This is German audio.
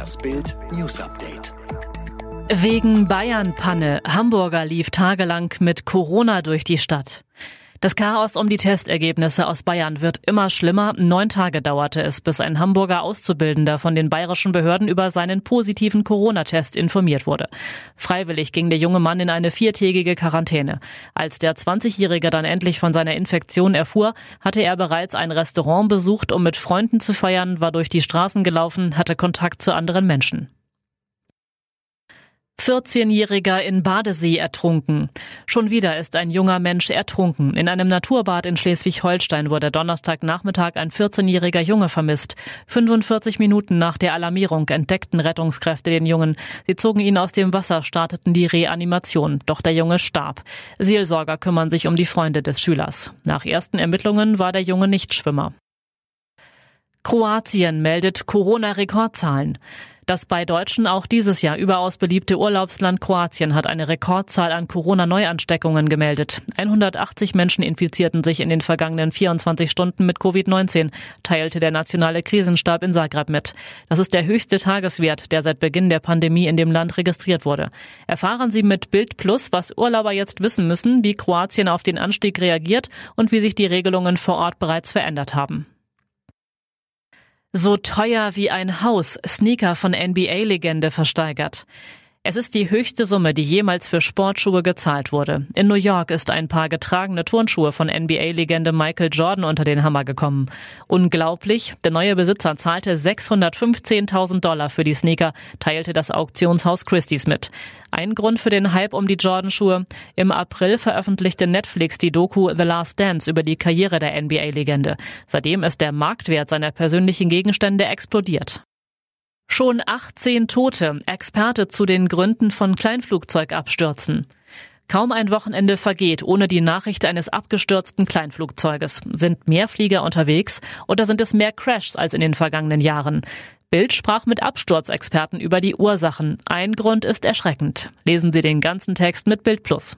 Das Bild News Update. Wegen Bayern-Panne. Hamburger lief tagelang mit Corona durch die Stadt. Das Chaos um die Testergebnisse aus Bayern wird immer schlimmer. Neun Tage dauerte es, bis ein Hamburger Auszubildender von den bayerischen Behörden über seinen positiven Corona-Test informiert wurde. Freiwillig ging der junge Mann in eine viertägige Quarantäne. Als der 20-Jährige dann endlich von seiner Infektion erfuhr, hatte er bereits ein Restaurant besucht, um mit Freunden zu feiern, war durch die Straßen gelaufen, hatte Kontakt zu anderen Menschen. 14-Jähriger in Badesee ertrunken. Schon wieder ist ein junger Mensch ertrunken. In einem Naturbad in Schleswig-Holstein wurde Donnerstagnachmittag ein 14-jähriger Junge vermisst. 45 Minuten nach der Alarmierung entdeckten Rettungskräfte den Jungen. Sie zogen ihn aus dem Wasser, starteten die Reanimation. Doch der Junge starb. Seelsorger kümmern sich um die Freunde des Schülers. Nach ersten Ermittlungen war der Junge nicht Schwimmer. Kroatien meldet Corona-Rekordzahlen. Das bei Deutschen auch dieses Jahr überaus beliebte Urlaubsland Kroatien hat eine Rekordzahl an Corona-Neuansteckungen gemeldet. 180 Menschen infizierten sich in den vergangenen 24 Stunden mit Covid-19, teilte der nationale Krisenstab in Zagreb mit. Das ist der höchste Tageswert, der seit Beginn der Pandemie in dem Land registriert wurde. Erfahren Sie mit Bild Plus, was Urlauber jetzt wissen müssen, wie Kroatien auf den Anstieg reagiert und wie sich die Regelungen vor Ort bereits verändert haben. So teuer wie ein Haus, Sneaker von NBA-Legende versteigert. Es ist die höchste Summe, die jemals für Sportschuhe gezahlt wurde. In New York ist ein paar getragene Turnschuhe von NBA-Legende Michael Jordan unter den Hammer gekommen. Unglaublich, der neue Besitzer zahlte 615.000 Dollar für die Sneaker, teilte das Auktionshaus Christie's mit. Ein Grund für den Hype um die Jordan-Schuhe. Im April veröffentlichte Netflix die Doku The Last Dance über die Karriere der NBA-Legende. Seitdem ist der Marktwert seiner persönlichen Gegenstände explodiert. Schon 18 Tote, Experte zu den Gründen von Kleinflugzeugabstürzen. Kaum ein Wochenende vergeht ohne die Nachricht eines abgestürzten Kleinflugzeuges. Sind mehr Flieger unterwegs oder sind es mehr Crashs als in den vergangenen Jahren? Bild sprach mit Absturzexperten über die Ursachen. Ein Grund ist erschreckend. Lesen Sie den ganzen Text mit Bild Plus.